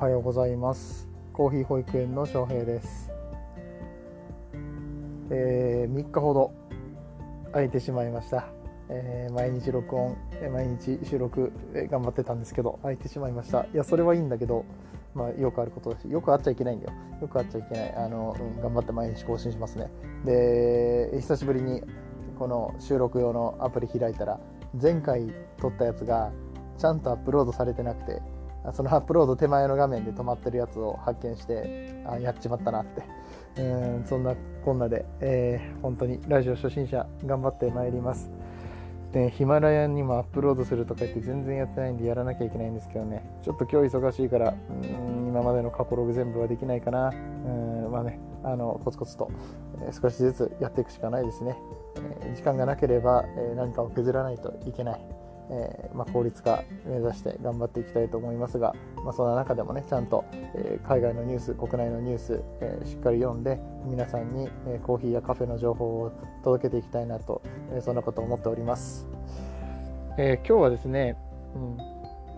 はようございます。コーヒー保育園の翔平です、えー、3日ほど空いてしまいました、えー、毎日録音毎日収録頑張ってたんですけど空いてしまいました。いやそれはいいんだけどまあ、よくあることだしよくあっちゃいけないんだよ。よくあっちゃいけない。あの、うん、頑張って毎日更新しますね。で久しぶりにこの収録用のアプリ開いたら前回撮ったやつがちゃんとアップロードされてなくてそのアップロード手前の画面で止まってるやつを発見してあやっちまったなって。うんそんなこんなで、えー、本当にラジオ初心者頑張ってまいります。でヒマラヤにもアップロードするとか言って全然やってないんでやらなきゃいけないんですけどね。ちょっと今日忙しいからうん今までの過去ログ全部はできないかな。うんまあねあのコツコツと、えー、少しずつやっていくしかないですね、えー、時間がなければ、え何かを削らないといけない。えー、まあ、効率化目指して頑張っていきたいと思いますが、まあ、そんな中でもねちゃんと、えー、海外のニュース国内のニュース、えー、しっかり読んで皆さんに、えコーヒーやカフェの情報を届けていきたいなと、えそんなことを思っております、え今日はですね、うん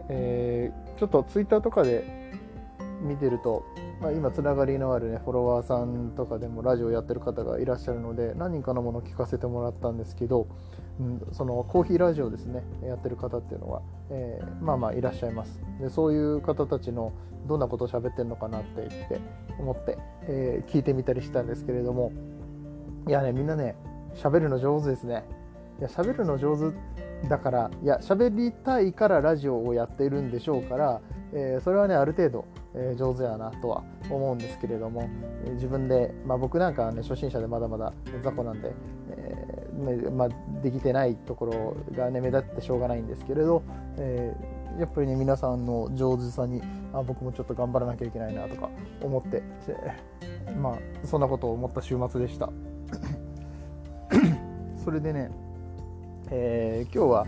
えちょっとツイッターとかで見てると、まあ、今つながりのあるねフォロワーさんとかでもラジオやってる方がいらっしゃるので何人かのものを聞かせてもらったんですけどうん、そのコーヒーラジオですねやってる方っていうのは、えー、まあまあいらっしゃいます。でそういう方たちのどんなことを喋ってるのかなってって思って、えー、聞いてみたりしたんですけれどもいやねみんなね喋るの上手ですね。いや喋るの上手だからいや喋りたいからラジオをやっているんでしょうから、えー、それはねある程度、えー、上手やなとは思うんですけれども、えー、自分で、まあ、僕なんかはね初心者でまだまだ雑魚なんで、えまあ、できてないところがね目立ってしょうがないんですけれど、えー、やっぱりね皆さんの上手さにあ僕もちょっと頑張らなきゃいけないなとか思ってまあそんなことを思った週末でした。それでね、えー、今日は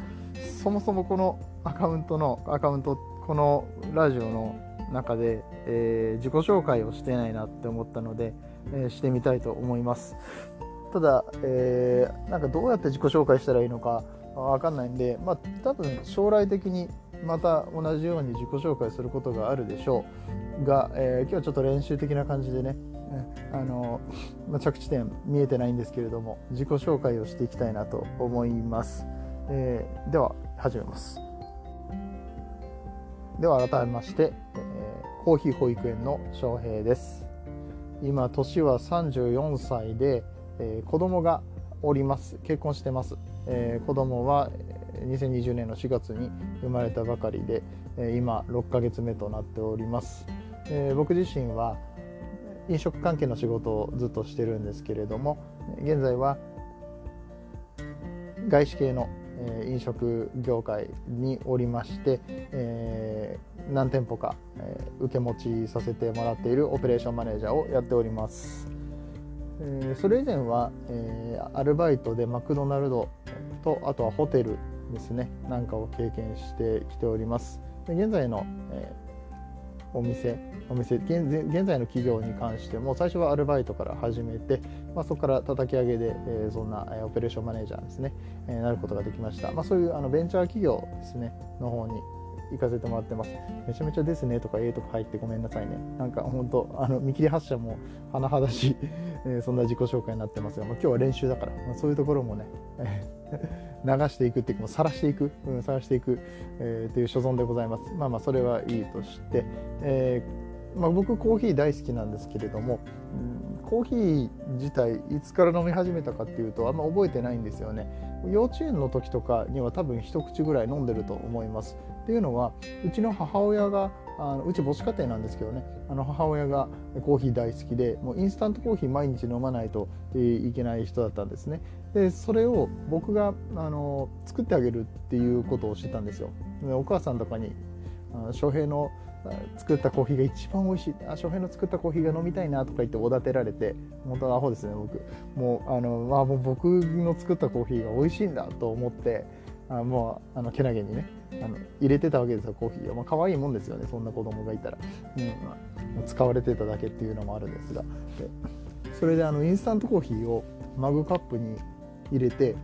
そもそもこのアカウントのアカウントこのラジオの中で、えー、自己紹介をしてないなって思ったので、えー、してみたいと思います。ただ、えー、なんかどうやって自己紹介したらいいのかわかんないんで、まあ、多分将来的にまた同じように自己紹介することがあるでしょう。が、えー、今日はちょっと練習的な感じでね、あのまあ、着地点見えてないんですけれども自己紹介をしていきたいなと思います、えー、では始めます。では改めまして、コーヒー保育園の翔平です。今年は34歳でえー、子供がおります。結婚してます、えー、子供は2020年の4月に生まれたばかりで、えー、今6ヶ月目となっております、えー、僕自身は飲食関係の仕事をずっとしてるんですけれども現在は外資系の飲食業界におりまして、えー、何店舗か、えー、受け持ちさせてもらっているオペレーションマネージャーをやっております。えー、それ以前は、えー、アルバイトでマクドナルドとあとはホテルですね。なんかを経験してきております。で現在の、えー、お店お店現現在の企業に関しても最初はアルバイトから始めて、まあ、そこから叩き上げで、えー、そんな、えー、オペレーションマネージャーですね、えー、なることができました、まあ、そういうあのベンチャー企業ですね。の方に行かせてもらってます。めちゃめちゃですねとかええとか入ってごめんなさいね。なんか本当あの見切り発車も甚だしい、え、そんな自己紹介になってますが、まあ、今日は練習だから、まあ、そういうところもね、流していくっていうか、晒していく、うん、晒していく、えー、っていう所存でございます。まあまあ、それはいいとして、えーまあ、僕コーヒー大好きなんですけれども、うん、コーヒー自体いつから飲み始めたかっていうとあんま覚えてないんですよね幼稚園の時とかには多分一口ぐらい飲んでると思いますっていうのはうちの母親があのうち母子家庭なんですけどねあの母親がコーヒー大好きでもうインスタントコーヒー毎日飲まないといけない人だったんですね。でそれを僕があの作ってあげるっていうことをしてたんですよ。でお母さんとかに翔平の作ったコーヒーが一番美味しい。あ翔平の作ったコーヒーが飲みたいなとか言っておだてられて本当はアホですね僕。もうあの、まあ、もう僕の作ったコーヒーが美味しいんだと思ってあもうあのけなげにねあの入れてたわけですよコーヒーを、まあ可愛いもんですよねそんな子供がいたら、うんまあ、使われてただけっていうのもあるんですが。でそれであのインスタントコーヒーをマグカップに入れて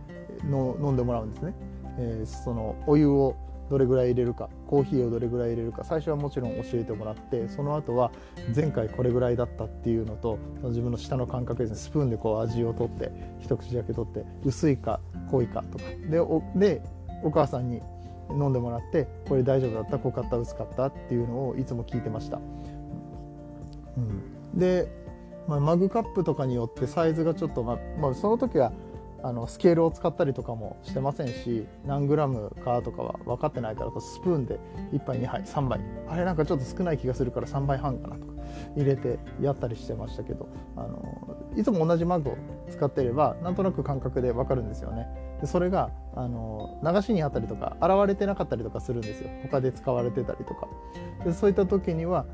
の飲んでもらうんですね、えー、そのお湯をどれぐらい入れるかコーヒーをどれぐらい入れるか最初はもちろん教えてもらってその後は前回これぐらいだったっていうのと自分の舌の感覚ですね。スプーンでこう味をとって一口だけ取って薄いか濃いかとか。でおでお母さんに飲んでもらってこれ大丈夫だった？濃かった薄かった？っていうのをいつも聞いてました。うん、で、まあ、マグカップとかによってサイズがちょっと、まあ、まあ、その時はあのスケールを使ったりとかもしてませんし何グラムかとかは分かってないからスプーンで1杯2杯3杯。あれなんかちょっと少ない気がするから3杯半かなとか入れてやったりしてましたけどあのいつも同じマグを使っていればなんとなく感覚で分かるんですよね。でそれがあの流しにあったりとか洗われてなかったりとかするんですよ。他で使われてたりとか。でそういった時には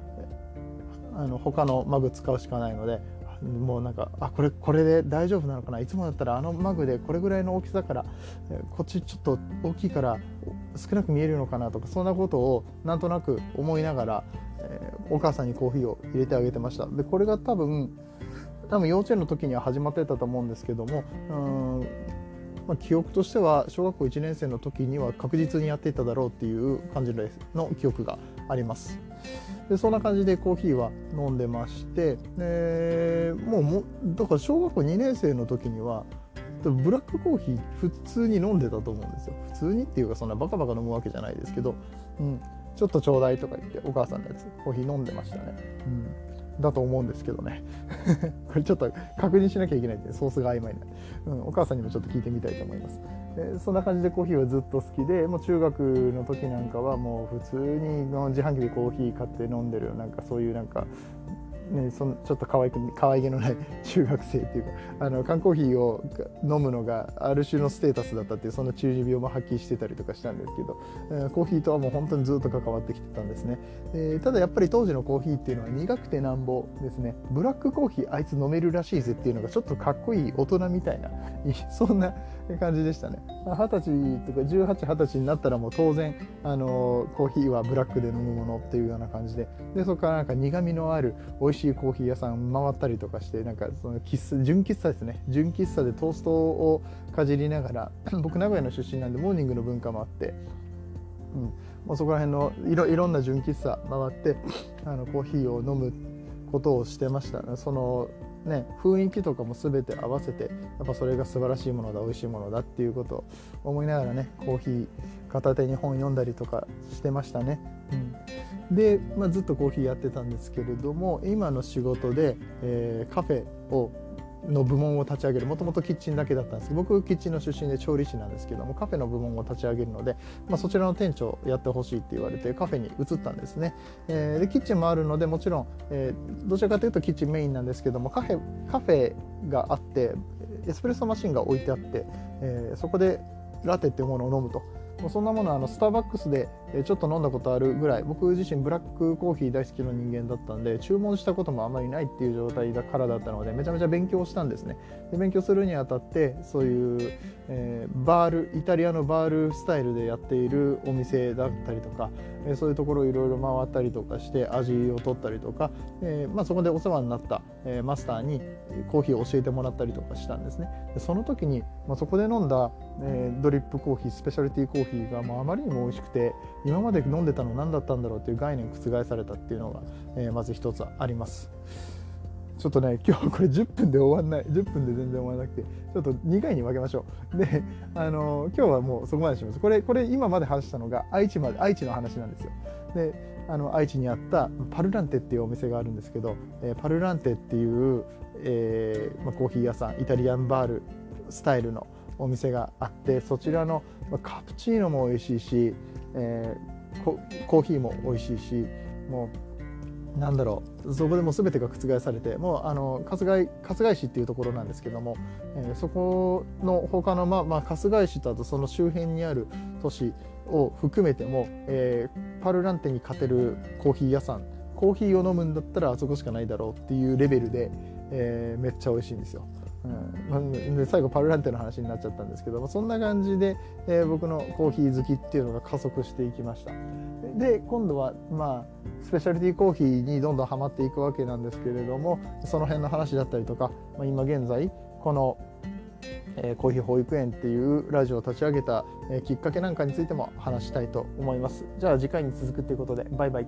あの他のマグ使うしかないのでもうなんかあこれこれで大丈夫なのかな。いつもだったらあのマグでこれぐらいの大きさからこっちちょっと大きいから少なく見えるのかなとかそんなことをなんとなく思いながら、えー、お母さんにコーヒーを入れてあげてました。でこれが多分多分幼稚園の時には始まってたと思うんですけどもうんまあ、記憶としては小学校1年生の時には確実にやっていただろうっていう感じの記憶があります。でそんな感じでコーヒーは飲んでましてでもうもだから小学校2年生の時にはブラックコーヒー普通に飲んでたと思うんですよ。普通にっていうかそんなバカバカ飲むわけじゃないですけど、うん、ちょっとちょうだいとか言ってお母さんのやつコーヒー飲んでましたね、うん。だと思うんですけどね。これちょっと確認しなきゃいけないんでソースが曖昧な、うん、お母さんにもちょっと聞いてみたいと思います。でそんな感じでコーヒーはずっと好きでもう中学の時なんかはもう普通に自販機でコーヒー買って飲んでるなんかそういうなんかね、そのちょっと可愛く可愛げのない中学生っていうかあの缶コーヒーを飲むのがある種のステータスだったっていうその中二病も発揮してたりとかしたんですけど、えー、コーヒーとはもう本当にずっと関わってきてたんですね、えー、ただやっぱり当時のコーヒーっていうのは苦くてなんぼですね。ブラックコーヒーあいつ飲めるらしいぜっていうのがちょっとかっこいい大人みたいな そんな感じでしたね。二十歳とか1820歳になったらもう当然あのコーヒーはブラックで飲むものっていうような感じででそこからなんか苦みのある美味しいしいコーヒー屋さん回ったりとかしてなんかその喫茶純喫茶ですね。純喫茶でトーストをかじりながら 僕名古屋の出身なんでモーニングの文化もあって、うん、もうそこら辺のいろいろんな純喫茶回って あのコーヒーを飲むことをしてました。そのね、雰囲気とかも全て合わせてやっぱそれが素晴らしいものだ美味しいものだっていうことを思いながらねコーヒー片手に本読んだりとかしてましたね。うん、で、まあ、ずっとコーヒーやってたんですけれども今の仕事で、えー、カフェをの部門を立ち上げるもともとキッチンだけだったんですけど僕キッチンの出身で調理師なんですけどもカフェの部門を立ち上げるので、まあ、そちらの店長やってほしいって言われてカフェに移ったんですね、えー、でキッチンもあるのでもちろん、えー、どちらかというとキッチンメインなんですけどもカフェカフェがあってエスプレッソマシンが置いてあって、えー、そこでラテっていうものを飲むと。もうそんなものあのスターバックスでちょっと飲んだことあるぐらい僕自身ブラックコーヒー大好きな人間だったんで注文したこともあまりないっていう状態だからだったのでめちゃめちゃ勉強したんですね。で勉強するにあたってそういう、えー、バールイタリアのバールスタイルでやっているお店だったりとか、えー、そういうところをいろいろ回ったりとかして味を取ったりとか、えーまあ、そこでお世話になった、え、マスターにコーヒーを教えてもらったりとかしたんですね。でその時に、まあ、そこで飲んだ、え、ドリップコーヒースペシャリティーコーヒーが、まあ、あまりにも美味しくて今まで飲んでたの何だったんだろうっていう概念覆されたっていうのが、えー、まず一つあります。ちょっとね 今日これ10分で終わんない10分で全然終わらなくてちょっと2回に分けましょう。であの今日はもうそこまでします。これこれ今まで話したのが愛知まで愛知の話なんですよ。であの愛知にあったパルランテっていうお店があるんですけど、えー、パルランテっていう、えーまあ、コーヒー屋さんイタリアンバールスタイルのお店があってそちらの、カプチーノも美味しいし、えー、コーヒーも美味しいしもうなんだろうそこでも全てが覆されてもうあの春日春日井市っていうところなんですけども、えー、そこの他のまあ、まあ、春日井市とあとその周辺にある都市を含めても、えー、パルランテに勝てるコーヒー屋さんコーヒーを飲むんだったらあそこしかないだろうっていうレベルで、えー、めっちゃ美味しいんですよ。うん、で最後パルランテの話になっちゃったんですけどもそんな感じで、えー、僕のコーヒー好きっていうのが加速していきましたで今度はまあスペシャリティコーヒーにどんどんハマっていくわけなんですけれどもその辺の話だったりとか、まあ、今現在このえー、コーヒー保育園っていうラジオを立ち上げた、えー、きっかけなんかについても話したいと思います。じゃあ次回に続くということでバイバイ。